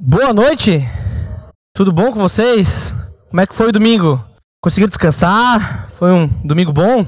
Boa noite! Tudo bom com vocês? Como é que foi o domingo? Conseguiu descansar? Foi um domingo bom?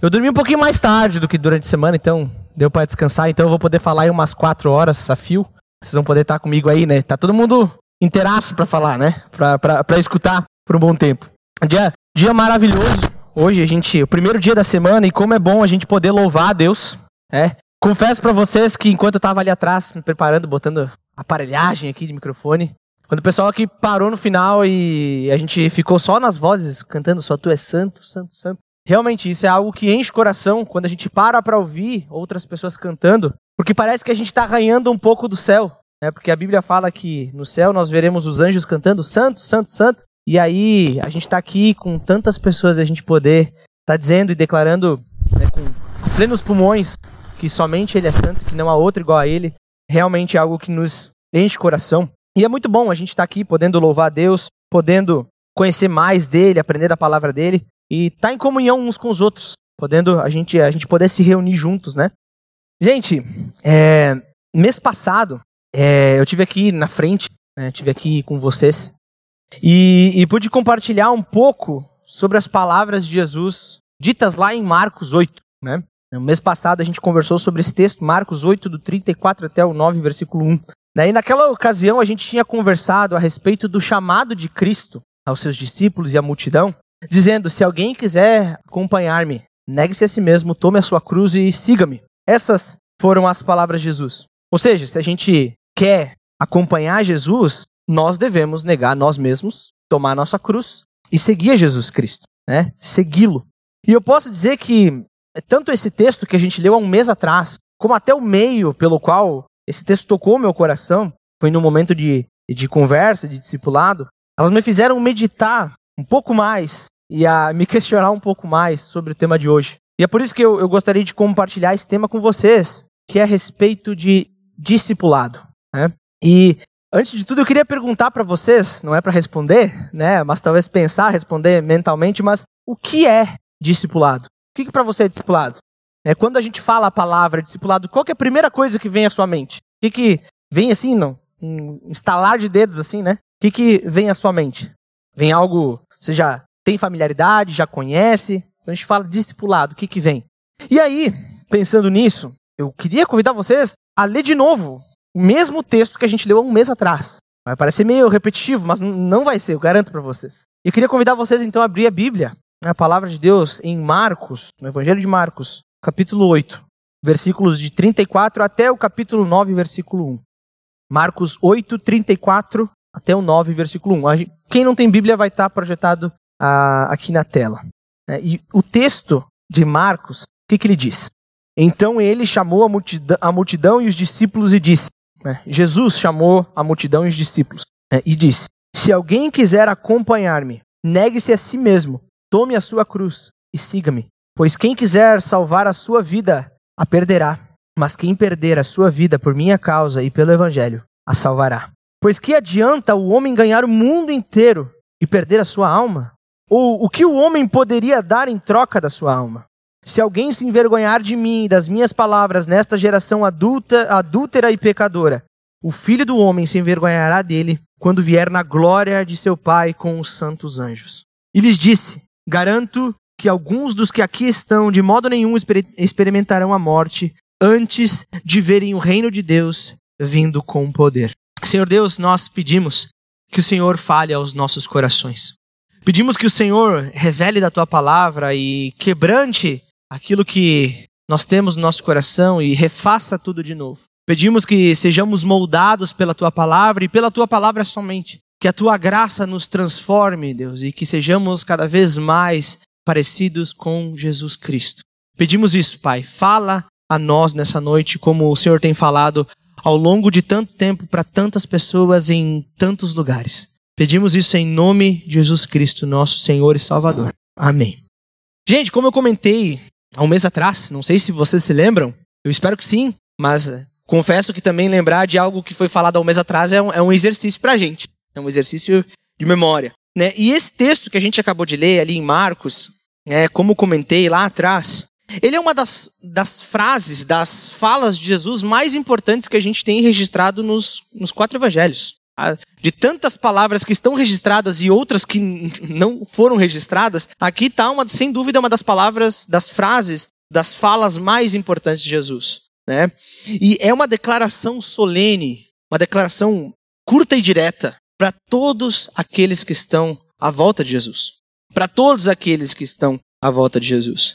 Eu dormi um pouquinho mais tarde do que durante a semana, então deu para descansar. Então eu vou poder falar aí umas quatro horas a fio. Vocês vão poder estar comigo aí, né? Tá todo mundo inteiraço para falar, né? Pra escutar por um bom tempo. Dia, dia maravilhoso. Hoje a gente, o primeiro dia da semana, e como é bom a gente poder louvar a Deus. É. Confesso para vocês que enquanto eu tava ali atrás, me preparando, botando aparelhagem aqui de microfone, quando o pessoal aqui parou no final e a gente ficou só nas vozes, cantando só Tu és santo, santo, santo. Realmente, isso é algo que enche o coração quando a gente para para ouvir outras pessoas cantando, porque parece que a gente está ganhando um pouco do céu. Né? Porque a Bíblia fala que no céu nós veremos os anjos cantando santo, santo, santo. E aí a gente está aqui com tantas pessoas a gente poder estar tá dizendo e declarando né, com plenos pulmões que somente Ele é santo, que não há outro igual a Ele. Realmente é algo que nos enche o coração. E é muito bom a gente estar tá aqui podendo louvar a Deus, podendo conhecer mais dele, aprender da palavra dele e estar tá em comunhão uns com os outros, podendo a gente a gente poder se reunir juntos, né? Gente, é, mês passado é, eu tive aqui na frente, né, tive aqui com vocês e, e pude compartilhar um pouco sobre as palavras de Jesus ditas lá em Marcos 8, né? No mês passado a gente conversou sobre esse texto, Marcos 8, do 34 até o 9, versículo 1. Daí, naquela ocasião, a gente tinha conversado a respeito do chamado de Cristo aos seus discípulos e à multidão, dizendo: Se alguém quiser acompanhar-me, negue-se a si mesmo, tome a sua cruz e siga-me. Essas foram as palavras de Jesus. Ou seja, se a gente quer acompanhar Jesus, nós devemos negar nós mesmos, tomar nossa cruz e seguir Jesus Cristo, né? Segui-lo. E eu posso dizer que tanto esse texto que a gente leu há um mês atrás, como até o meio pelo qual esse texto tocou meu coração, foi num momento de, de conversa, de discipulado, elas me fizeram meditar um pouco mais e a me questionar um pouco mais sobre o tema de hoje. E é por isso que eu, eu gostaria de compartilhar esse tema com vocês, que é a respeito de discipulado. Né? E antes de tudo, eu queria perguntar para vocês, não é para responder, né? Mas talvez pensar, responder mentalmente, mas o que é discipulado? O que, que para você é discipulado? É, quando a gente fala a palavra discipulado, qual é a primeira coisa que vem à sua mente? O que, que vem assim, não? Um instalar de dedos assim, né? O que, que vem à sua mente? Vem algo, você já tem familiaridade, já conhece? Quando a gente fala discipulado, o que, que vem? E aí, pensando nisso, eu queria convidar vocês a ler de novo o mesmo texto que a gente leu há um mês atrás. Vai parecer meio repetitivo, mas não vai ser, eu garanto para vocês. Eu queria convidar vocês então a abrir a Bíblia, a palavra de Deus, em Marcos, no Evangelho de Marcos, capítulo 8, versículos de 34 até o capítulo 9, versículo 1. Marcos 8, 34 até o 9, versículo 1. Quem não tem Bíblia vai estar projetado ah, aqui na tela. É, e o texto de Marcos, o que, que ele diz? Então ele chamou a multidão, a multidão e os discípulos e disse: né, Jesus chamou a multidão e os discípulos né, e disse: Se alguém quiser acompanhar-me, negue-se a si mesmo, tome a sua cruz e siga-me. Pois quem quiser salvar a sua vida, a perderá. Mas quem perder a sua vida por minha causa e pelo Evangelho, a salvará. Pois que adianta o homem ganhar o mundo inteiro e perder a sua alma? Ou o que o homem poderia dar em troca da sua alma? Se alguém se envergonhar de mim e das minhas palavras nesta geração adulta, adúltera e pecadora, o filho do homem se envergonhará dele quando vier na glória de seu Pai com os santos anjos. E lhes disse: Garanto que alguns dos que aqui estão de modo nenhum experimentarão a morte antes de verem o reino de Deus vindo com poder. Senhor Deus, nós pedimos que o Senhor fale aos nossos corações. Pedimos que o Senhor revele da tua palavra e quebrante aquilo que nós temos no nosso coração e refaça tudo de novo. Pedimos que sejamos moldados pela tua palavra e pela tua palavra somente. Que a tua graça nos transforme, Deus, e que sejamos cada vez mais parecidos com Jesus Cristo. Pedimos isso, Pai. Fala a nós nessa noite, como o Senhor tem falado ao longo de tanto tempo para tantas pessoas em tantos lugares. Pedimos isso em nome de Jesus Cristo, nosso Senhor e Salvador. Amém. Gente, como eu comentei há um mês atrás, não sei se vocês se lembram, eu espero que sim, mas confesso que também lembrar de algo que foi falado há um mês atrás é um, é um exercício para a gente. É um exercício de memória. Né? E esse texto que a gente acabou de ler ali em Marcos, é, como comentei lá atrás, ele é uma das, das frases, das falas de Jesus mais importantes que a gente tem registrado nos, nos quatro evangelhos. de tantas palavras que estão registradas e outras que não foram registradas, aqui está uma, sem dúvida, uma das palavras, das frases, das falas mais importantes de Jesus. Né? E é uma declaração solene, uma declaração curta e direta para todos aqueles que estão à volta de Jesus. Para todos aqueles que estão à volta de Jesus.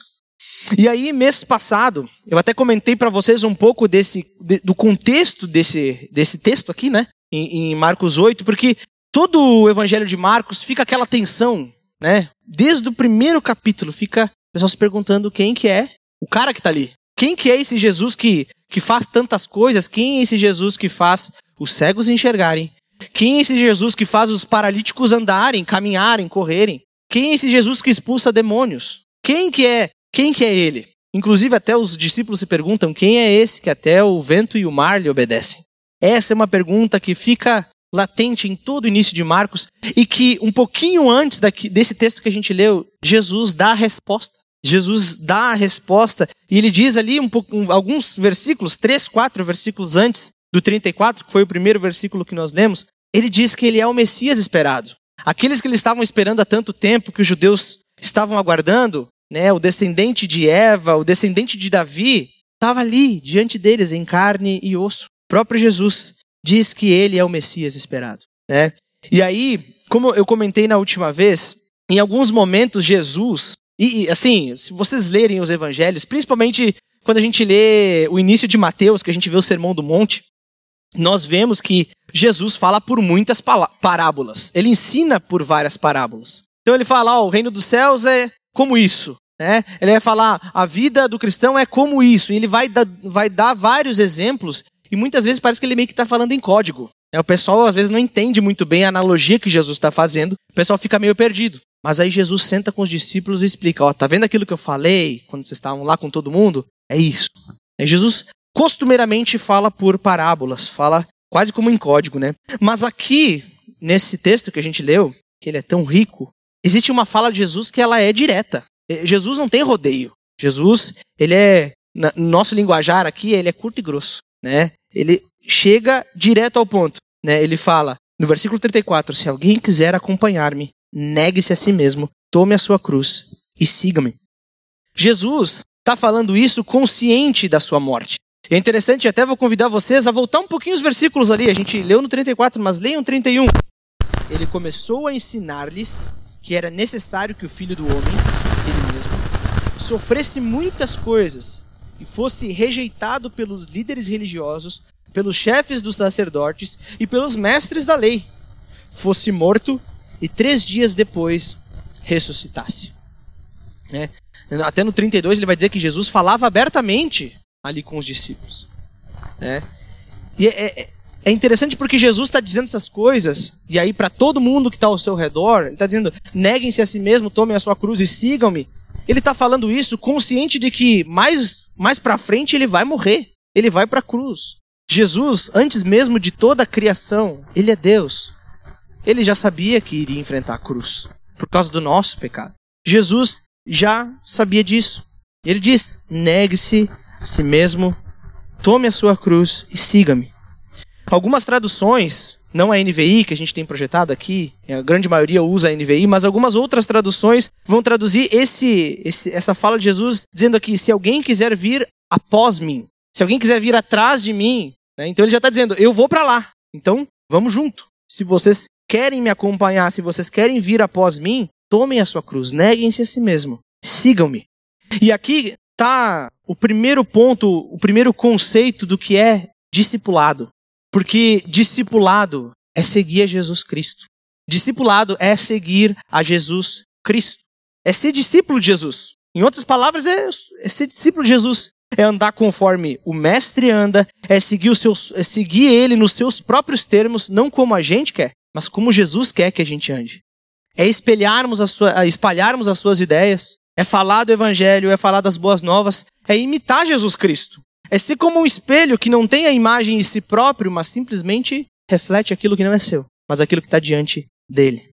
E aí, mês passado, eu até comentei para vocês um pouco desse, de, do contexto desse, desse texto aqui, né? Em, em, Marcos 8, porque todo o evangelho de Marcos fica aquela tensão, né? Desde o primeiro capítulo fica o pessoal se perguntando quem que é o cara que está ali. Quem que é esse Jesus que, que faz tantas coisas? Quem é esse Jesus que faz os cegos enxergarem? Quem é esse Jesus que faz os paralíticos andarem, caminharem, correrem? Quem é esse Jesus que expulsa demônios? Quem que é quem que é ele? Inclusive até os discípulos se perguntam quem é esse que até o vento e o mar lhe obedecem. Essa é uma pergunta que fica latente em todo o início de Marcos e que um pouquinho antes daqui, desse texto que a gente leu, Jesus dá a resposta. Jesus dá a resposta e ele diz ali um pouco, alguns versículos, três, quatro versículos antes do 34, que foi o primeiro versículo que nós lemos, ele diz que ele é o Messias esperado. Aqueles que eles estavam esperando há tanto tempo, que os judeus estavam aguardando, né, o descendente de Eva, o descendente de Davi, estava ali diante deles em carne e osso. O próprio Jesus diz que ele é o Messias esperado. Né? E aí, como eu comentei na última vez, em alguns momentos Jesus, e assim, se vocês lerem os evangelhos, principalmente quando a gente lê o início de Mateus, que a gente vê o Sermão do Monte, nós vemos que Jesus fala por muitas parábolas. Ele ensina por várias parábolas. Então ele fala, oh, o reino dos céus é como isso. Né? Ele vai falar, a vida do cristão é como isso. E ele vai, da, vai dar vários exemplos, e muitas vezes parece que ele meio que está falando em código. Né? O pessoal às vezes não entende muito bem a analogia que Jesus está fazendo, o pessoal fica meio perdido. Mas aí Jesus senta com os discípulos e explica: Ó, tá vendo aquilo que eu falei quando vocês estavam lá com todo mundo? É isso. Aí Jesus costumeiramente fala por parábolas, fala quase como em código, né? Mas aqui, nesse texto que a gente leu, que ele é tão rico, existe uma fala de Jesus que ela é direta. É, Jesus não tem rodeio. Jesus, ele é, no nosso linguajar aqui, ele é curto e grosso, né? Ele chega direto ao ponto, né? Ele fala, no versículo 34, se alguém quiser acompanhar-me, negue-se a si mesmo, tome a sua cruz e siga-me. Jesus está falando isso consciente da sua morte. É interessante, até vou convidar vocês a voltar um pouquinho os versículos ali. A gente leu no 34, mas leiam 31. Ele começou a ensinar-lhes que era necessário que o filho do homem, ele mesmo, sofresse muitas coisas e fosse rejeitado pelos líderes religiosos, pelos chefes dos sacerdotes e pelos mestres da lei, fosse morto e três dias depois ressuscitasse. Né? Até no 32 ele vai dizer que Jesus falava abertamente ali com os discípulos. Né? E é, é, é interessante porque Jesus está dizendo essas coisas, e aí para todo mundo que está ao seu redor, ele está dizendo: neguem-se a si mesmo, tomem a sua cruz e sigam-me. Ele está falando isso consciente de que mais, mais para frente ele vai morrer, ele vai para a cruz. Jesus, antes mesmo de toda a criação, ele é Deus. Ele já sabia que iria enfrentar a cruz por causa do nosso pecado. Jesus já sabia disso. Ele diz: negue-se a si mesmo, tome a sua cruz e siga-me. Algumas traduções, não a NVI que a gente tem projetado aqui, a grande maioria usa a NVI, mas algumas outras traduções vão traduzir esse, esse, essa fala de Jesus dizendo aqui: se alguém quiser vir após mim, se alguém quiser vir atrás de mim, né, então ele já está dizendo: eu vou para lá, então vamos junto. Se vocês querem me acompanhar, se vocês querem vir após mim, tomem a sua cruz, neguem-se a si mesmo, sigam-me. E aqui está o primeiro ponto, o primeiro conceito do que é discipulado. Porque discipulado é seguir a Jesus Cristo. Discipulado é seguir a Jesus Cristo. É ser discípulo de Jesus. Em outras palavras, é, é ser discípulo de Jesus. É andar conforme o mestre anda, é seguir, os seus, é seguir ele nos seus próprios termos, não como a gente quer, mas como Jesus quer que a gente ande. É espelharmos a sua, espalharmos as suas ideias, é falar do evangelho, é falar das boas novas, é imitar Jesus Cristo. É ser como um espelho que não tem a imagem em si próprio, mas simplesmente reflete aquilo que não é seu, mas aquilo que está diante dele.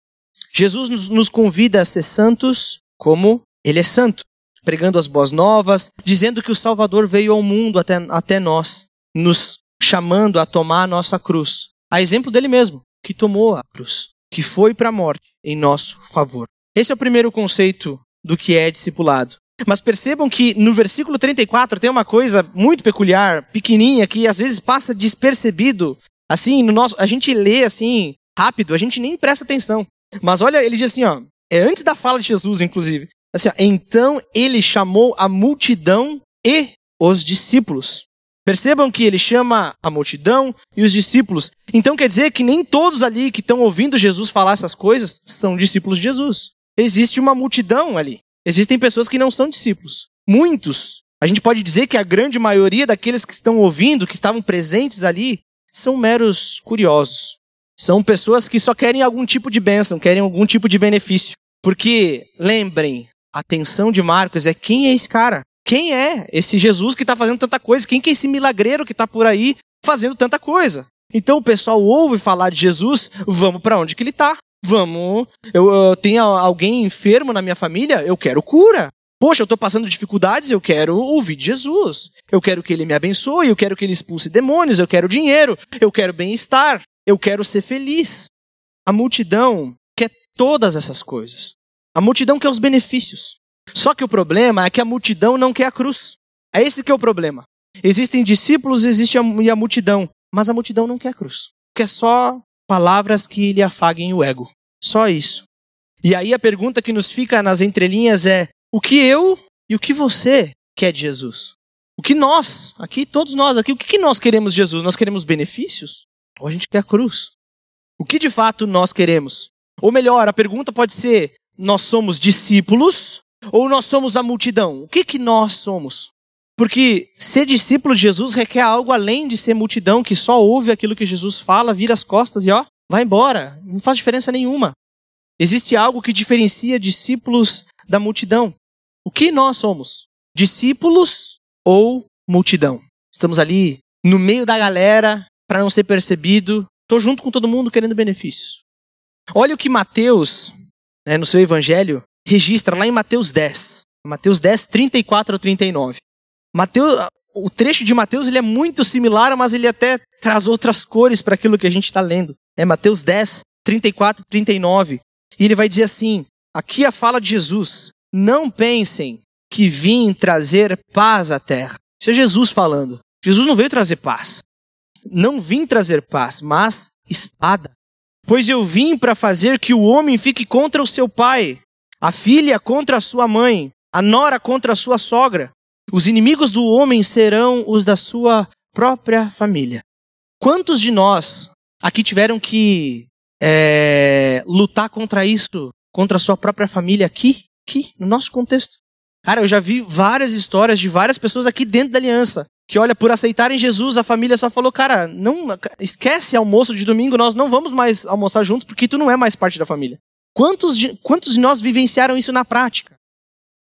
Jesus nos convida a ser santos como ele é santo, pregando as boas novas, dizendo que o Salvador veio ao mundo até, até nós, nos chamando a tomar a nossa cruz. A exemplo dele mesmo. que tomou a cruz, que foi para a morte em nosso favor. Esse é o primeiro conceito do que é discipulado. Mas percebam que no versículo 34 tem uma coisa muito peculiar, pequenininha, que às vezes passa despercebido. Assim, no nosso, a gente lê assim, rápido, a gente nem presta atenção. Mas olha, ele diz assim, ó, é antes da fala de Jesus, inclusive. Assim, ó, então ele chamou a multidão e os discípulos. Percebam que ele chama a multidão e os discípulos. Então quer dizer que nem todos ali que estão ouvindo Jesus falar essas coisas são discípulos de Jesus. Existe uma multidão ali. Existem pessoas que não são discípulos. Muitos. A gente pode dizer que a grande maioria daqueles que estão ouvindo, que estavam presentes ali, são meros curiosos. São pessoas que só querem algum tipo de bênção, querem algum tipo de benefício. Porque, lembrem, a atenção de Marcos é quem é esse cara? Quem é esse Jesus que está fazendo tanta coisa? Quem que é esse milagreiro que está por aí fazendo tanta coisa? Então o pessoal ouve falar de Jesus, vamos para onde que ele está? Vamos. Eu, eu tenho alguém enfermo na minha família, eu quero cura. Poxa, eu estou passando dificuldades, eu quero ouvir de Jesus. Eu quero que ele me abençoe, eu quero que ele expulse demônios, eu quero dinheiro, eu quero bem-estar, eu quero ser feliz. A multidão quer todas essas coisas. A multidão quer os benefícios. Só que o problema é que a multidão não quer a cruz. É esse que é o problema. Existem discípulos, existe a, e a multidão, mas a multidão não quer a cruz. Quer só palavras que lhe afaguem o ego. Só isso. E aí a pergunta que nos fica nas entrelinhas é: o que eu e o que você quer de Jesus? O que nós, aqui, todos nós aqui, o que nós queremos de Jesus? Nós queremos benefícios? Ou a gente quer a cruz? O que de fato nós queremos? Ou melhor, a pergunta pode ser: nós somos discípulos ou nós somos a multidão? O que, que nós somos? Porque ser discípulo de Jesus requer algo além de ser multidão que só ouve aquilo que Jesus fala, vira as costas e ó, vai embora. Não faz diferença nenhuma. Existe algo que diferencia discípulos da multidão. O que nós somos? Discípulos ou multidão? Estamos ali no meio da galera para não ser percebido. Estou junto com todo mundo querendo benefícios. Olha o que Mateus, né, no seu evangelho, registra lá em Mateus 10. Mateus 10, 34 ao 39. Mateus, o trecho de Mateus ele é muito similar, mas ele até traz outras cores para aquilo que a gente está lendo. É Mateus 10, 34 e 39. E ele vai dizer assim: aqui a fala de Jesus. Não pensem que vim trazer paz à terra. Isso é Jesus falando. Jesus não veio trazer paz. Não vim trazer paz, mas espada. Pois eu vim para fazer que o homem fique contra o seu pai a filha contra a sua mãe, a nora contra a sua sogra. Os inimigos do homem serão os da sua própria família. Quantos de nós aqui tiveram que é, lutar contra isso, contra a sua própria família aqui, aqui, no nosso contexto? Cara, eu já vi várias histórias de várias pessoas aqui dentro da aliança que olha por aceitarem Jesus, a família só falou, cara, não esquece almoço de domingo, nós não vamos mais almoçar juntos porque tu não é mais parte da família. Quantos de, quantos de nós vivenciaram isso na prática?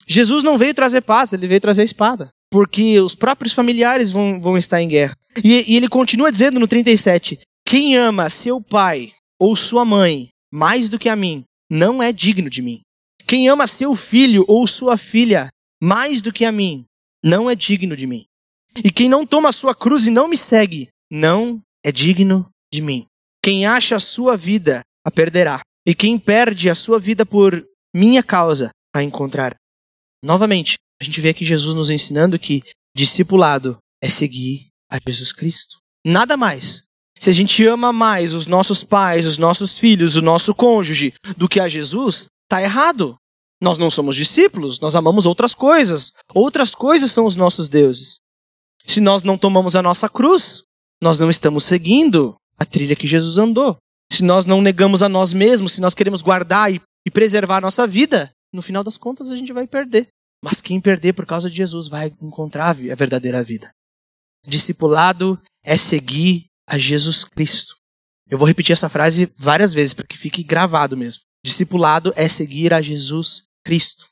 Jesus não veio trazer paz, ele veio trazer espada. Porque os próprios familiares vão, vão estar em guerra. E, e ele continua dizendo no 37: Quem ama seu pai ou sua mãe mais do que a mim, não é digno de mim. Quem ama seu filho ou sua filha mais do que a mim, não é digno de mim. E quem não toma a sua cruz e não me segue, não é digno de mim. Quem acha a sua vida, a perderá. E quem perde a sua vida por minha causa, a encontrar. Novamente, a gente vê aqui Jesus nos ensinando que discipulado é seguir a Jesus Cristo. Nada mais. Se a gente ama mais os nossos pais, os nossos filhos, o nosso cônjuge do que a Jesus, está errado. Nós não somos discípulos, nós amamos outras coisas. Outras coisas são os nossos deuses. Se nós não tomamos a nossa cruz, nós não estamos seguindo a trilha que Jesus andou se nós não negamos a nós mesmos, se nós queremos guardar e, e preservar a nossa vida, no final das contas a gente vai perder. Mas quem perder por causa de Jesus vai encontrar a verdadeira vida. Discipulado é seguir a Jesus Cristo. Eu vou repetir essa frase várias vezes para que fique gravado mesmo. Discipulado é seguir a Jesus Cristo.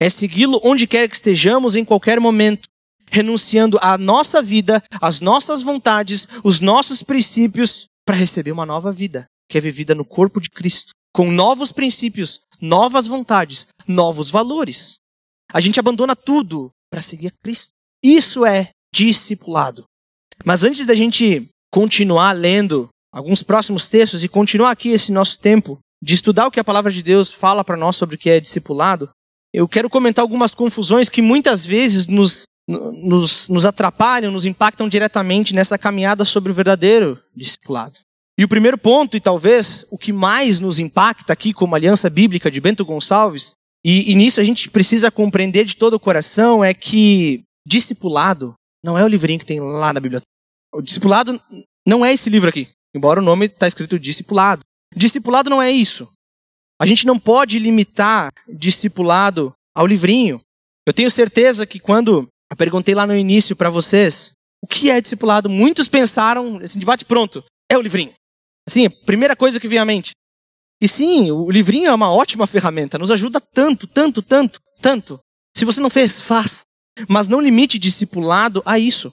É segui-lo onde quer que estejamos, em qualquer momento, renunciando à nossa vida, às nossas vontades, os nossos princípios, para receber uma nova vida que é vivida no corpo de Cristo, com novos princípios, novas vontades, novos valores. A gente abandona tudo para seguir a Cristo. Isso é discipulado. Mas antes da gente continuar lendo alguns próximos textos e continuar aqui esse nosso tempo de estudar o que a palavra de Deus fala para nós sobre o que é discipulado, eu quero comentar algumas confusões que muitas vezes nos, nos, nos atrapalham, nos impactam diretamente nessa caminhada sobre o verdadeiro discipulado. E o primeiro ponto, e talvez o que mais nos impacta aqui como Aliança Bíblica de Bento Gonçalves, e, e nisso a gente precisa compreender de todo o coração, é que discipulado não é o livrinho que tem lá na biblioteca. O discipulado não é esse livro aqui, embora o nome está escrito discipulado. Discipulado não é isso. A gente não pode limitar discipulado ao livrinho. Eu tenho certeza que quando eu perguntei lá no início para vocês o que é discipulado, muitos pensaram, assim, debate pronto, é o livrinho. Assim, primeira coisa que vem à mente. E sim, o livrinho é uma ótima ferramenta, nos ajuda tanto, tanto, tanto, tanto. Se você não fez, faz. Mas não limite discipulado a isso.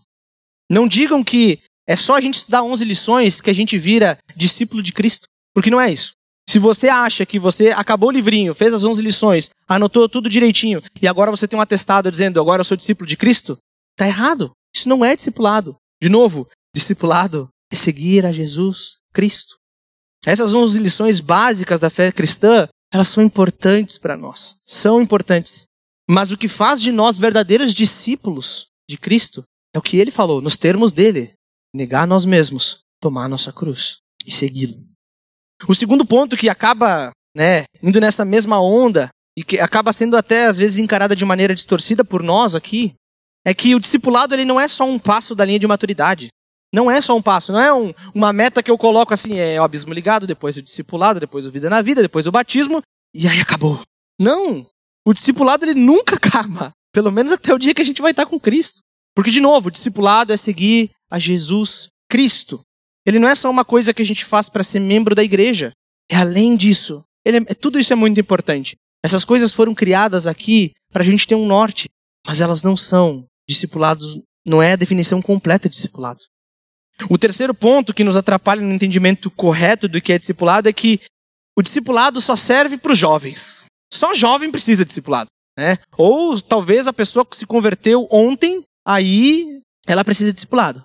Não digam que é só a gente estudar 11 lições que a gente vira discípulo de Cristo, porque não é isso. Se você acha que você acabou o livrinho, fez as 11 lições, anotou tudo direitinho e agora você tem um atestado dizendo agora eu sou discípulo de Cristo, tá errado. Isso não é discipulado. De novo, discipulado é seguir a Jesus Cristo. Essas 11 lições básicas da fé cristã, elas são importantes para nós. São importantes. Mas o que faz de nós verdadeiros discípulos de Cristo é o que ele falou, nos termos dele: negar nós mesmos, tomar nossa cruz e segui-lo. O segundo ponto que acaba né, indo nessa mesma onda e que acaba sendo até às vezes encarada de maneira distorcida por nós aqui, é que o discipulado ele não é só um passo da linha de maturidade. Não é só um passo, não é um, uma meta que eu coloco assim, é o abismo ligado, depois o discipulado, depois o vida na vida, depois o batismo, e aí acabou. Não! O discipulado ele nunca acaba. Pelo menos até o dia que a gente vai estar com Cristo. Porque, de novo, o discipulado é seguir a Jesus Cristo. Ele não é só uma coisa que a gente faz para ser membro da igreja. É além disso. É, tudo isso é muito importante. Essas coisas foram criadas aqui para a gente ter um norte. Mas elas não são discipulados, não é a definição completa de discipulado. O terceiro ponto que nos atrapalha no entendimento correto do que é discipulado é que o discipulado só serve para os jovens. Só jovem precisa de discipulado. Né? Ou talvez a pessoa que se converteu ontem, aí ela precisa de discipulado.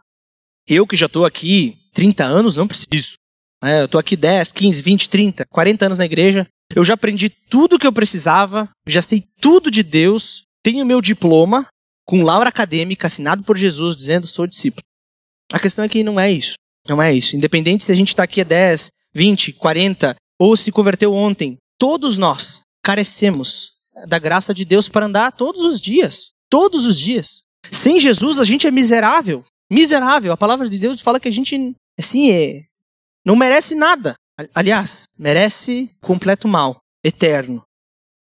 Eu que já estou aqui 30 anos, não preciso. É, eu estou aqui 10, 15, 20, 30, 40 anos na igreja. Eu já aprendi tudo que eu precisava, já sei tudo de Deus, tenho meu diploma com laura acadêmica assinado por Jesus dizendo sou discípulo. A questão é que não é isso. Não é isso. Independente se a gente está aqui há 10, 20, 40 ou se converteu ontem, todos nós carecemos da graça de Deus para andar todos os dias. Todos os dias. Sem Jesus a gente é miserável. Miserável. A palavra de Deus fala que a gente, assim, é, não merece nada. Aliás, merece completo mal, eterno.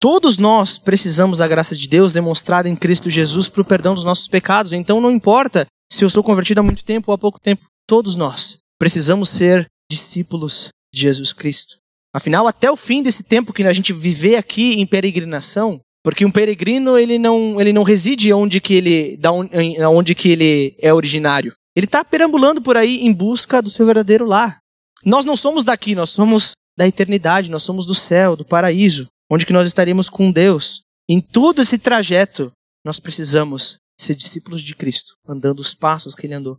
Todos nós precisamos da graça de Deus demonstrada em Cristo Jesus para o perdão dos nossos pecados. Então não importa se eu sou convertido há muito tempo ou há pouco tempo, todos nós precisamos ser discípulos de Jesus Cristo. Afinal, até o fim desse tempo que a gente viver aqui em peregrinação, porque um peregrino ele não, ele não reside onde que ele, da onde que ele é originário. Ele está perambulando por aí em busca do seu verdadeiro lar. Nós não somos daqui, nós somos da eternidade, nós somos do céu, do paraíso, onde que nós estaremos com Deus. Em todo esse trajeto, nós precisamos ser discípulos de Cristo, andando os passos que ele andou.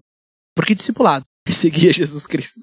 Porque discipulado é seguir Jesus Cristo.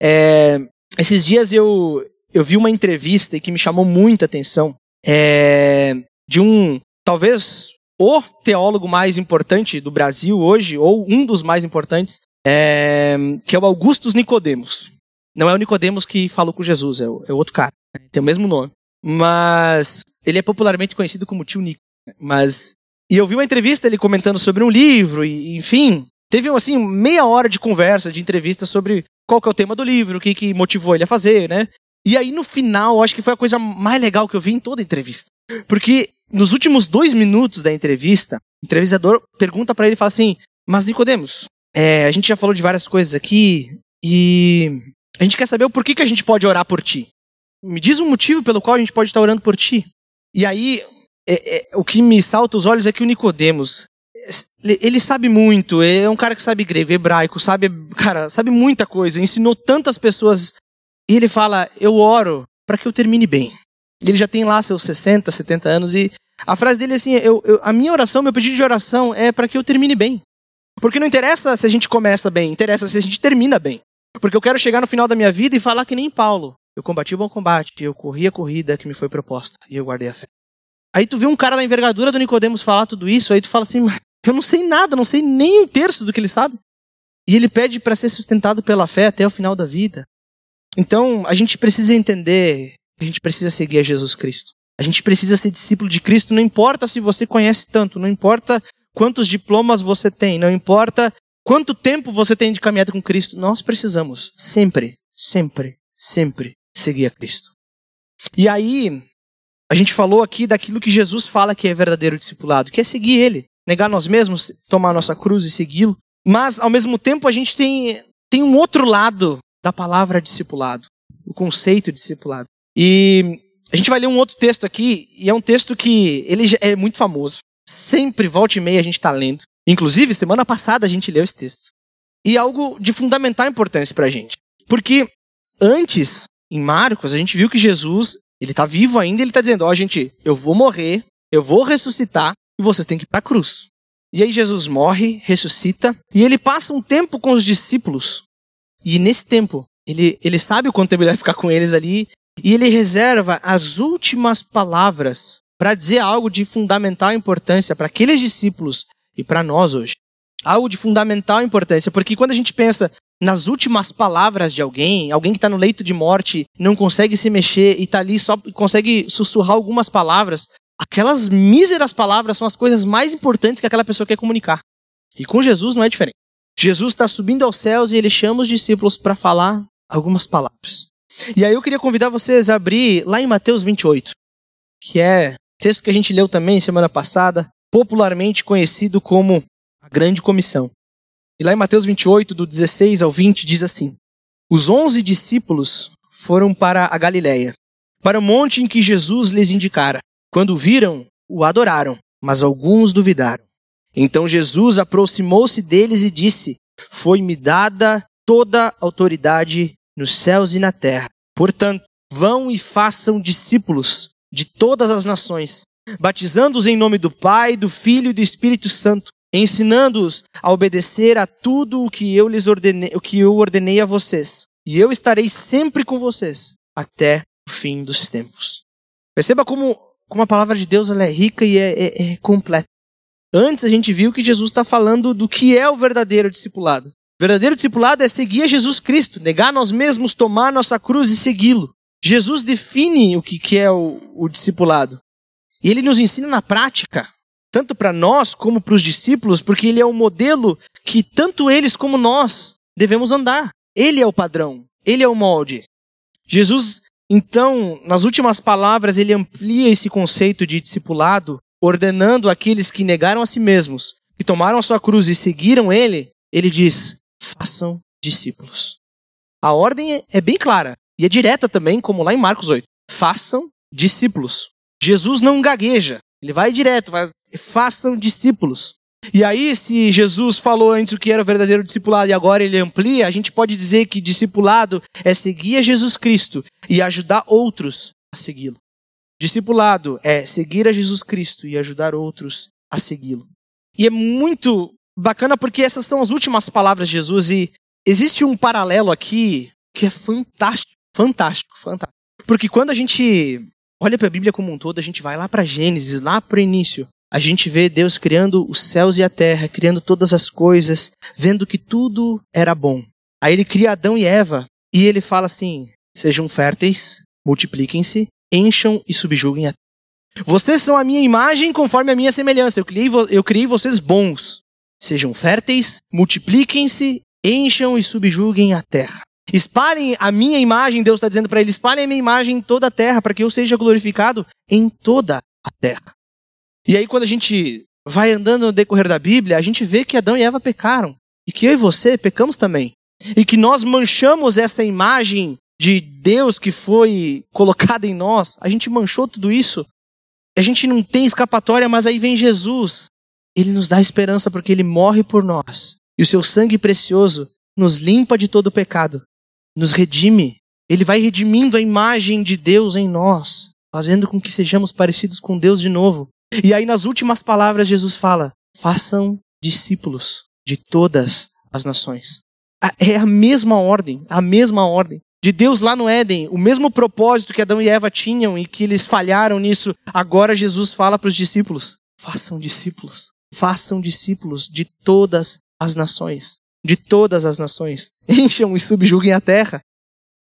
É, esses dias eu, eu vi uma entrevista que me chamou muita atenção é, de um, talvez, o teólogo mais importante do Brasil hoje, ou um dos mais importantes, é, que é o Augustus Nicodemos. Não é o Nicodemos que falou com Jesus, é o, é outro cara. Né? Tem o mesmo nome. Mas ele é popularmente conhecido como tio Nico. Mas e eu vi uma entrevista ele comentando sobre um livro, e enfim, teve assim meia hora de conversa, de entrevista sobre qual que é o tema do livro, o que, que motivou ele a fazer, né? E aí no final, acho que foi a coisa mais legal que eu vi em toda a entrevista. Porque nos últimos dois minutos da entrevista, o entrevistador pergunta para ele e fala assim: Mas Nicodemos, é, a gente já falou de várias coisas aqui e a gente quer saber o porquê que a gente pode orar por ti. Me diz um motivo pelo qual a gente pode estar orando por ti. E aí é, é, o que me salta os olhos é que o Nicodemos ele sabe muito, é um cara que sabe grego, hebraico, sabe, cara, sabe muita coisa, ensinou tantas pessoas. E ele fala: "Eu oro para que eu termine bem". Ele já tem lá seus 60, 70 anos e a frase dele é assim: eu, eu, a minha oração, meu pedido de oração é para que eu termine bem. Porque não interessa se a gente começa bem, interessa se a gente termina bem. Porque eu quero chegar no final da minha vida e falar que nem Paulo. Eu combati o bom combate, eu corri a corrida que me foi proposta e eu guardei a fé. Aí tu vê um cara da envergadura do Nicodemos falar tudo isso, aí tu fala assim, eu não sei nada, não sei nem um terço do que ele sabe. E ele pede para ser sustentado pela fé até o final da vida. Então, a gente precisa entender a gente precisa seguir a Jesus Cristo. A gente precisa ser discípulo de Cristo, não importa se você conhece tanto, não importa quantos diplomas você tem, não importa quanto tempo você tem de caminhada com Cristo. Nós precisamos sempre, sempre, sempre seguir a Cristo. E aí, a gente falou aqui daquilo que Jesus fala que é verdadeiro discipulado, que é seguir Ele, negar nós mesmos, tomar nossa cruz e segui-lo. Mas, ao mesmo tempo, a gente tem, tem um outro lado da palavra discipulado, o conceito discipulado. E a gente vai ler um outro texto aqui, e é um texto que ele é muito famoso. Sempre, volta e meia, a gente está lendo. Inclusive, semana passada a gente leu esse texto. E algo de fundamental importância para a gente. Porque antes, em Marcos, a gente viu que Jesus, ele está vivo ainda, ele está dizendo, ó, oh, gente, eu vou morrer, eu vou ressuscitar, e vocês têm que ir para a cruz. E aí Jesus morre, ressuscita, e ele passa um tempo com os discípulos. E nesse tempo, ele, ele sabe o quanto tempo ele vai ficar com eles ali, e ele reserva as últimas palavras para dizer algo de fundamental importância para aqueles discípulos e para nós hoje. Algo de fundamental importância, porque quando a gente pensa nas últimas palavras de alguém, alguém que está no leito de morte, não consegue se mexer e está ali só consegue sussurrar algumas palavras, aquelas míseras palavras são as coisas mais importantes que aquela pessoa quer comunicar. E com Jesus não é diferente. Jesus está subindo aos céus e ele chama os discípulos para falar algumas palavras. E aí eu queria convidar vocês a abrir lá em Mateus 28, que é texto que a gente leu também semana passada, popularmente conhecido como a Grande Comissão. E lá em Mateus 28, do 16 ao 20, diz assim: Os onze discípulos foram para a Galiléia, para o monte em que Jesus lhes indicara. Quando viram, o adoraram, mas alguns duvidaram. Então Jesus aproximou-se deles e disse: Foi-me dada toda autoridade nos céus e na terra. Portanto, vão e façam discípulos de todas as nações, batizando-os em nome do Pai, do Filho e do Espírito Santo, ensinando-os a obedecer a tudo o que eu lhes ordenei, o que eu ordenei a vocês. E eu estarei sempre com vocês até o fim dos tempos. Perceba como como a palavra de Deus ela é rica e é, é, é completa. Antes a gente viu que Jesus está falando do que é o verdadeiro discipulado. O verdadeiro discipulado é seguir a Jesus Cristo, negar nós mesmos, tomar nossa cruz e segui-lo. Jesus define o que é o, o discipulado. E ele nos ensina na prática, tanto para nós como para os discípulos, porque ele é o modelo que tanto eles como nós devemos andar. Ele é o padrão, ele é o molde. Jesus então, nas últimas palavras, ele amplia esse conceito de discipulado, ordenando aqueles que negaram a si mesmos, que tomaram a sua cruz e seguiram ele, ele diz: façam discípulos. A ordem é bem clara e é direta também, como lá em Marcos 8. Façam discípulos. Jesus não gagueja, ele vai direto, vai, façam discípulos. E aí, se Jesus falou antes o que era o verdadeiro discipulado e agora ele amplia, a gente pode dizer que discipulado é seguir a Jesus Cristo e ajudar outros a segui-lo. Discipulado é seguir a Jesus Cristo e ajudar outros a segui-lo. E é muito bacana porque essas são as últimas palavras de Jesus e existe um paralelo aqui que é fantástico, fantástico, fantástico. Porque quando a gente olha para a Bíblia como um todo, a gente vai lá para Gênesis, lá para o início a gente vê Deus criando os céus e a terra, criando todas as coisas, vendo que tudo era bom. Aí ele cria Adão e Eva e ele fala assim: sejam férteis, multipliquem-se, encham e subjuguem a terra. Vocês são a minha imagem conforme a minha semelhança. Eu criei, eu criei vocês bons. Sejam férteis, multipliquem-se, encham e subjuguem a terra. Espalhem a minha imagem, Deus está dizendo para ele: espalhem a minha imagem em toda a terra, para que eu seja glorificado em toda a terra. E aí, quando a gente vai andando no decorrer da Bíblia, a gente vê que Adão e Eva pecaram. E que eu e você pecamos também. E que nós manchamos essa imagem de Deus que foi colocada em nós. A gente manchou tudo isso. A gente não tem escapatória, mas aí vem Jesus. Ele nos dá esperança porque ele morre por nós. E o seu sangue precioso nos limpa de todo o pecado, nos redime. Ele vai redimindo a imagem de Deus em nós, fazendo com que sejamos parecidos com Deus de novo. E aí, nas últimas palavras, Jesus fala: façam discípulos de todas as nações. É a mesma ordem, a mesma ordem. De Deus lá no Éden, o mesmo propósito que Adão e Eva tinham e que eles falharam nisso, agora Jesus fala para os discípulos: façam discípulos, façam discípulos de todas as nações, de todas as nações. Encham e subjuguem a terra.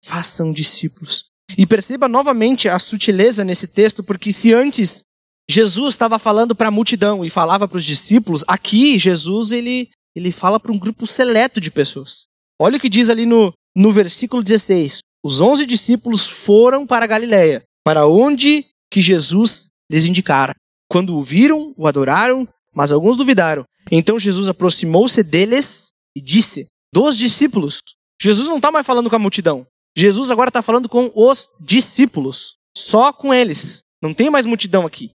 Façam discípulos. E perceba novamente a sutileza nesse texto, porque se antes Jesus estava falando para a multidão e falava para os discípulos, aqui Jesus ele, ele fala para um grupo seleto de pessoas. Olha o que diz ali no, no versículo 16. Os onze discípulos foram para Galiléia, para onde que Jesus lhes indicara. Quando o viram, o adoraram, mas alguns duvidaram. Então Jesus aproximou-se deles e disse: Dos discípulos. Jesus não está mais falando com a multidão. Jesus agora está falando com os discípulos. Só com eles. Não tem mais multidão aqui.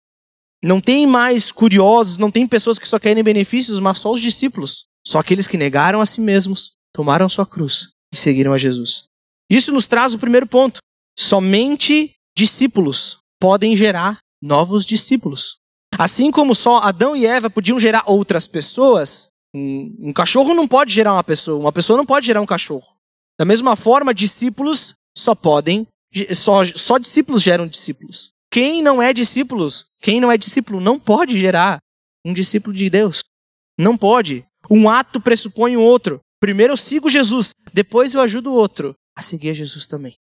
Não tem mais curiosos, não tem pessoas que só querem benefícios, mas só os discípulos. Só aqueles que negaram a si mesmos, tomaram sua cruz e seguiram a Jesus. Isso nos traz o primeiro ponto. Somente discípulos podem gerar novos discípulos. Assim como só Adão e Eva podiam gerar outras pessoas, um, cachorro não pode gerar uma pessoa, uma pessoa não pode gerar um cachorro. Da mesma forma, discípulos só podem, só, só discípulos geram discípulos. Quem não é discípulos, quem não é discípulo não pode gerar um discípulo de Deus. Não pode. Um ato pressupõe o outro. Primeiro eu sigo Jesus, depois eu ajudo o outro a seguir a Jesus também.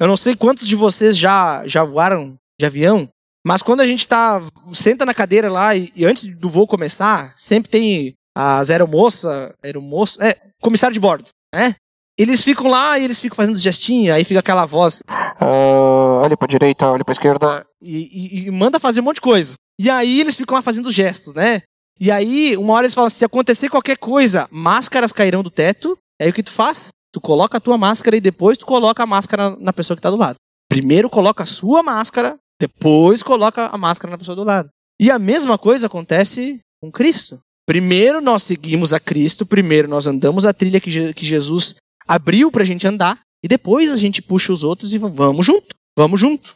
Eu não sei quantos de vocês já, já voaram de avião, mas quando a gente tá, senta na cadeira lá e, e antes do voo começar, sempre tem as aeromoça, aeromoço, é, comissário de bordo, né? Eles ficam lá e eles ficam fazendo gestinho, aí fica aquela voz, uh, olha pra direita, olha pra esquerda, e, e, e manda fazer um monte de coisa. E aí eles ficam lá fazendo gestos, né? E aí, uma hora eles falam assim, se acontecer qualquer coisa, máscaras cairão do teto. Aí o que tu faz? Tu coloca a tua máscara e depois tu coloca a máscara na pessoa que está do lado. Primeiro coloca a sua máscara, depois coloca a máscara na pessoa do lado. E a mesma coisa acontece com Cristo. Primeiro nós seguimos a Cristo, primeiro nós andamos a trilha que, que Jesus abriu para a gente andar, e depois a gente puxa os outros e vamos junto, vamos junto.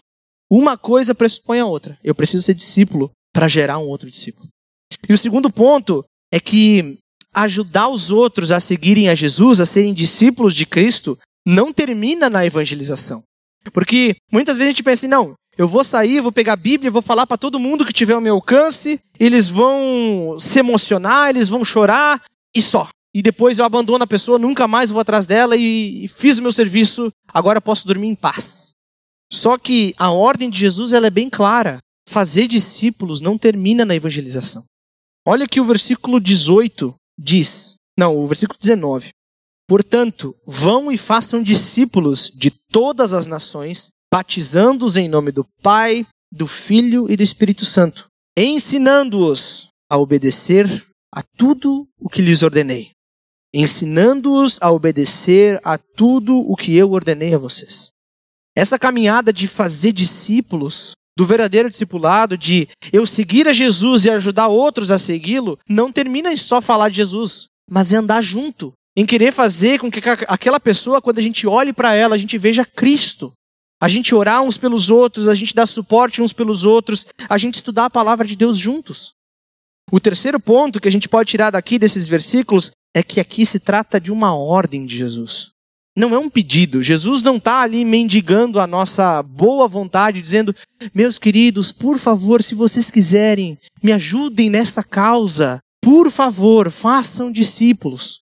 Uma coisa pressupõe a outra. Eu preciso ser discípulo para gerar um outro discípulo. E o segundo ponto é que ajudar os outros a seguirem a Jesus, a serem discípulos de Cristo, não termina na evangelização. Porque muitas vezes a gente pensa assim, não, eu vou sair, vou pegar a Bíblia, vou falar para todo mundo que tiver ao meu alcance, eles vão se emocionar, eles vão chorar e só. E depois eu abandono a pessoa, nunca mais vou atrás dela e, e fiz o meu serviço, agora posso dormir em paz. Só que a ordem de Jesus ela é bem clara. Fazer discípulos não termina na evangelização. Olha que o versículo 18 diz. Não, o versículo 19. Portanto, vão e façam discípulos de todas as nações, batizando-os em nome do Pai, do Filho e do Espírito Santo, ensinando-os a obedecer a tudo o que lhes ordenei. Ensinando-os a obedecer a tudo o que eu ordenei a vocês. Essa caminhada de fazer discípulos do verdadeiro discipulado, de eu seguir a Jesus e ajudar outros a segui-lo, não termina em só falar de Jesus, mas é andar junto, em querer fazer com que aquela pessoa, quando a gente olhe para ela, a gente veja Cristo. A gente orar uns pelos outros, a gente dar suporte uns pelos outros, a gente estudar a palavra de Deus juntos. O terceiro ponto que a gente pode tirar daqui desses versículos é que aqui se trata de uma ordem de Jesus não é um pedido. Jesus não está ali mendigando a nossa boa vontade, dizendo: Meus queridos, por favor, se vocês quiserem, me ajudem nessa causa. Por favor, façam discípulos.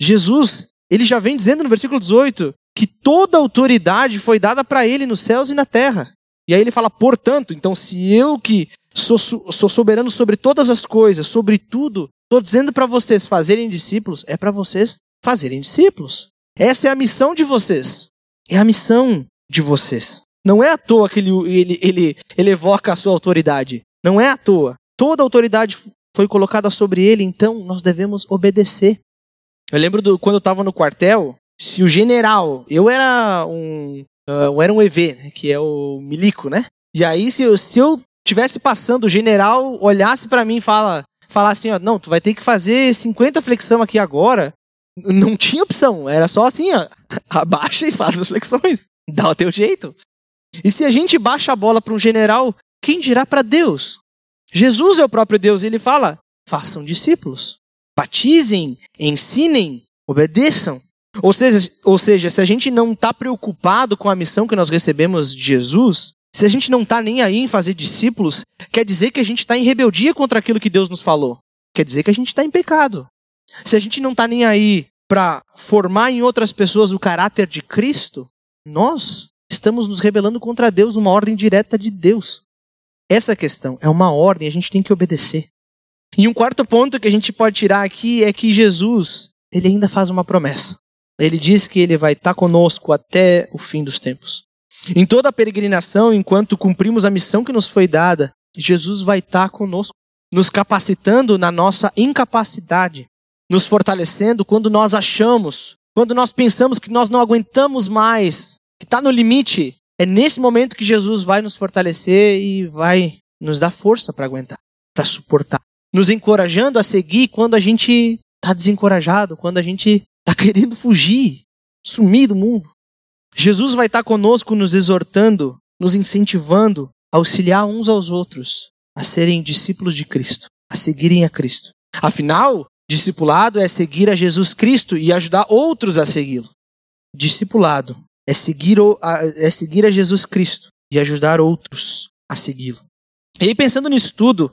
Jesus, ele já vem dizendo no versículo 18 que toda autoridade foi dada para ele nos céus e na terra. E aí ele fala, portanto, então se eu que sou, sou soberano sobre todas as coisas, sobre tudo, estou dizendo para vocês fazerem discípulos, é para vocês fazerem discípulos. Essa é a missão de vocês. É a missão de vocês. Não é à toa que ele, ele, ele, ele evoca a sua autoridade. Não é à toa. Toda autoridade foi colocada sobre ele, então nós devemos obedecer. Eu lembro do, quando eu estava no quartel, se o general, eu era um, uh, era um EV, né, que é o milico, né? E aí se eu, se eu tivesse passando, o general olhasse para mim e fala, falasse assim, ó, não, tu vai ter que fazer 50 flexão aqui agora, não tinha opção, era só assim, ó, abaixa e faz as flexões, dá o teu jeito. E se a gente baixa a bola para um general, quem dirá para Deus? Jesus é o próprio Deus, e ele fala: façam discípulos, batizem, ensinem obedeçam. Ou seja, ou seja, se a gente não está preocupado com a missão que nós recebemos de Jesus, se a gente não está nem aí em fazer discípulos, quer dizer que a gente está em rebeldia contra aquilo que Deus nos falou. Quer dizer que a gente está em pecado. Se a gente não está nem aí para formar em outras pessoas o caráter de Cristo, nós estamos nos rebelando contra Deus, uma ordem direta de Deus. Essa é questão, é uma ordem, a gente tem que obedecer. E um quarto ponto que a gente pode tirar aqui é que Jesus, ele ainda faz uma promessa. Ele diz que ele vai estar conosco até o fim dos tempos. Em toda a peregrinação, enquanto cumprimos a missão que nos foi dada, Jesus vai estar conosco, nos capacitando na nossa incapacidade, nos fortalecendo quando nós achamos, quando nós pensamos que nós não aguentamos mais, que está no limite. É nesse momento que Jesus vai nos fortalecer e vai nos dar força para aguentar, para suportar, nos encorajando a seguir quando a gente está desencorajado, quando a gente está querendo fugir, sumir do mundo. Jesus vai estar tá conosco nos exortando, nos incentivando a auxiliar uns aos outros a serem discípulos de Cristo, a seguirem a Cristo. Afinal, discipulado é seguir a Jesus Cristo e ajudar outros a segui-lo. Discipulado é seguir, a, é seguir a Jesus Cristo e ajudar outros a segui-lo. E aí, pensando nisso tudo,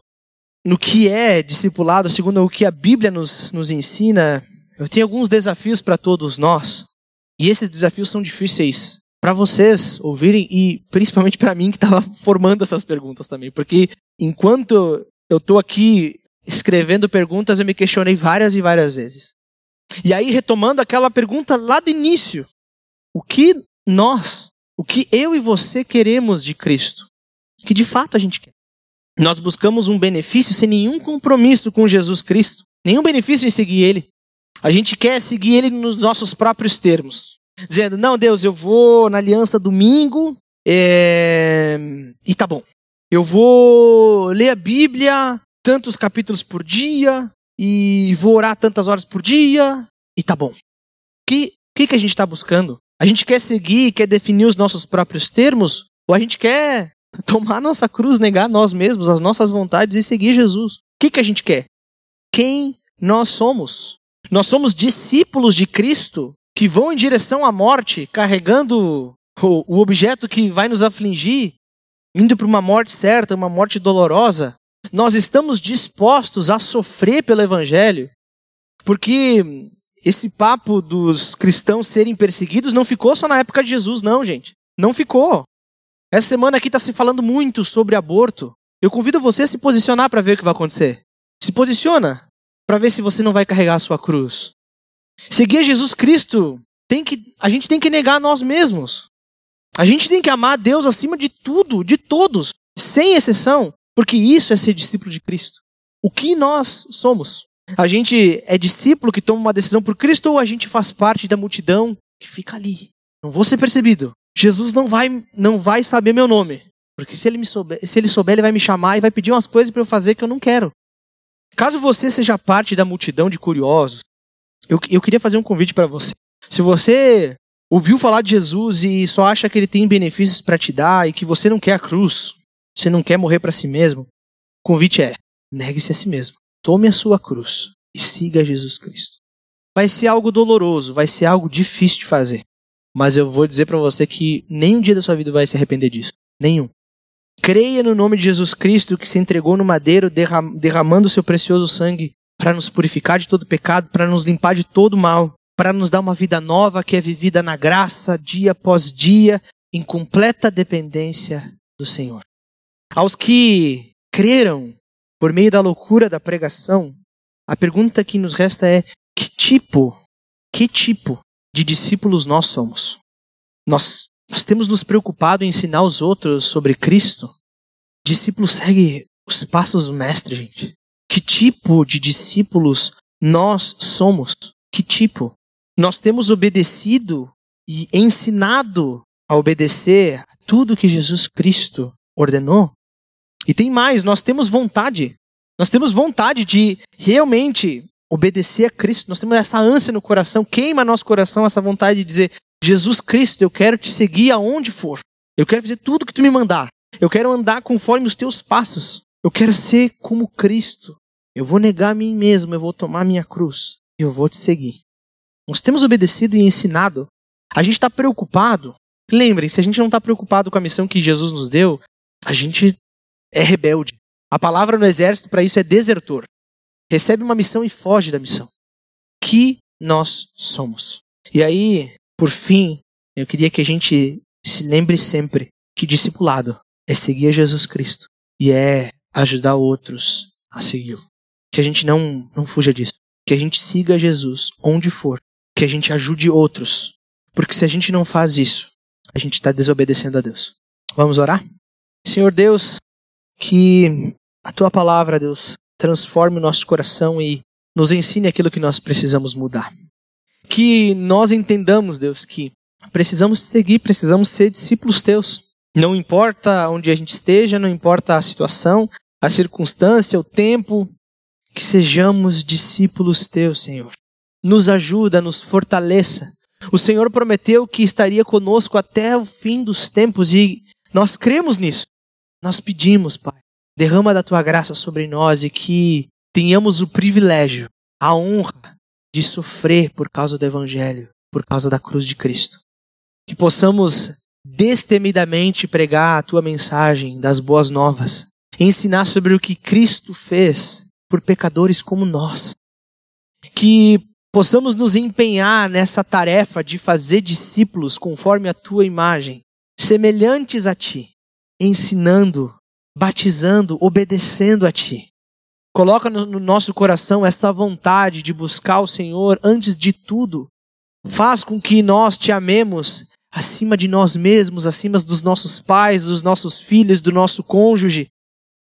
no que é discipulado, segundo o que a Bíblia nos, nos ensina, eu tenho alguns desafios para todos nós. E esses desafios são difíceis para vocês ouvirem e principalmente para mim que estava formando essas perguntas também, porque enquanto eu estou aqui escrevendo perguntas, eu me questionei várias e várias vezes. E aí retomando aquela pergunta lá do início, o que nós, o que eu e você queremos de Cristo? O que de fato a gente quer? Nós buscamos um benefício sem nenhum compromisso com Jesus Cristo, nenhum benefício em seguir Ele. A gente quer seguir Ele nos nossos próprios termos, dizendo: não, Deus, eu vou na aliança domingo é... e tá bom. Eu vou ler a Bíblia tantos capítulos por dia e vou orar tantas horas por dia e tá bom. O que, que, que a gente está buscando? A gente quer seguir, quer definir os nossos próprios termos? Ou a gente quer tomar nossa cruz, negar nós mesmos, as nossas vontades e seguir Jesus? O que, que a gente quer? Quem nós somos? Nós somos discípulos de Cristo que vão em direção à morte, carregando o, objeto que vai nos afligir, indo para uma morte certa, uma morte dolorosa. Nós estamos dispostos a sofrer pelo Evangelho, porque esse papo dos cristãos serem perseguidos não ficou só na época de Jesus, não, gente. Não ficou. Essa semana aqui está se falando muito sobre aborto. Eu convido você a se posicionar para ver o que vai acontecer. Se posiciona para ver se você não vai carregar a sua cruz. Seguir Jesus Cristo, tem que, a gente tem que negar nós mesmos. A gente tem que amar Deus acima de tudo, de todos, sem exceção, porque isso é ser discípulo de Cristo. O que nós somos? A gente é discípulo que toma uma decisão por Cristo ou a gente faz parte da multidão que fica ali? Não vou ser percebido. Jesus não vai, não vai saber meu nome. Porque se ele, me souber, se ele souber, ele vai me chamar e vai pedir umas coisas para eu fazer que eu não quero. Caso você seja parte da multidão de curiosos, eu, eu queria fazer um convite para você. Se você ouviu falar de Jesus e só acha que ele tem benefícios para te dar e que você não quer a cruz, você não quer morrer para si mesmo, o convite é: negue-se a si mesmo. Tome a sua cruz e siga Jesus Cristo. Vai ser algo doloroso, vai ser algo difícil de fazer. Mas eu vou dizer para você que nenhum dia da sua vida vai se arrepender disso. Nenhum. Creia no nome de Jesus Cristo que se entregou no madeiro, derramando seu precioso sangue para nos purificar de todo pecado, para nos limpar de todo mal, para nos dar uma vida nova que é vivida na graça, dia após dia, em completa dependência do Senhor. Aos que creram por meio da loucura da pregação, a pergunta que nos resta é: que tipo, que tipo de discípulos nós somos? Nós, nós temos nos preocupado em ensinar os outros sobre Cristo? Discípulo segue os passos do Mestre, gente. Que tipo de discípulos nós somos? Que tipo? Nós temos obedecido e ensinado a obedecer tudo que Jesus Cristo ordenou? E tem mais, nós temos vontade. Nós temos vontade de realmente obedecer a Cristo. Nós temos essa ânsia no coração, queima nosso coração essa vontade de dizer: Jesus Cristo, eu quero te seguir aonde for. Eu quero fazer tudo que tu me mandar. Eu quero andar conforme os teus passos. Eu quero ser como Cristo. Eu vou negar a mim mesmo, eu vou tomar minha cruz. Eu vou te seguir. nós temos obedecido e ensinado, a gente está preocupado. Lembrem, se a gente não está preocupado com a missão que Jesus nos deu, a gente é rebelde. A palavra no exército para isso é desertor. Recebe uma missão e foge da missão. Que nós somos. E aí, por fim, eu queria que a gente se lembre sempre que discipulado é seguir Jesus Cristo e é ajudar outros a segui-lo. Que a gente não, não fuja disso. Que a gente siga Jesus onde for. Que a gente ajude outros. Porque se a gente não faz isso, a gente está desobedecendo a Deus. Vamos orar? Senhor Deus, que a tua palavra, Deus, transforme o nosso coração e nos ensine aquilo que nós precisamos mudar. Que nós entendamos, Deus, que precisamos seguir, precisamos ser discípulos teus. Não importa onde a gente esteja, não importa a situação, a circunstância, o tempo, que sejamos discípulos teus, Senhor. Nos ajuda, nos fortaleça. O Senhor prometeu que estaria conosco até o fim dos tempos e nós cremos nisso. Nós pedimos, Pai, derrama da tua graça sobre nós e que tenhamos o privilégio, a honra de sofrer por causa do Evangelho, por causa da cruz de Cristo. Que possamos destemidamente pregar a tua mensagem das boas novas, ensinar sobre o que Cristo fez por pecadores como nós. Que possamos nos empenhar nessa tarefa de fazer discípulos conforme a tua imagem, semelhantes a ti, ensinando, batizando, obedecendo a ti. Coloca no nosso coração essa vontade de buscar o Senhor antes de tudo. Faz com que nós te amemos acima de nós mesmos, acima dos nossos pais, dos nossos filhos, do nosso cônjuge.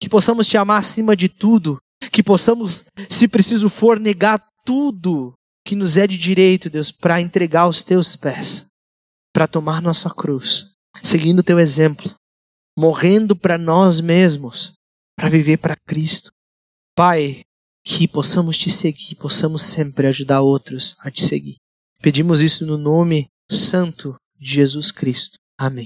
Que possamos te amar acima de tudo. Que possamos, se preciso for, negar tudo que nos é de direito, Deus, para entregar aos teus pés, para tomar nossa cruz, seguindo o teu exemplo, morrendo para nós mesmos, para viver para Cristo. Pai, que possamos te seguir, possamos sempre ajudar outros a te seguir. Pedimos isso no nome santo de Jesus Cristo. Amém.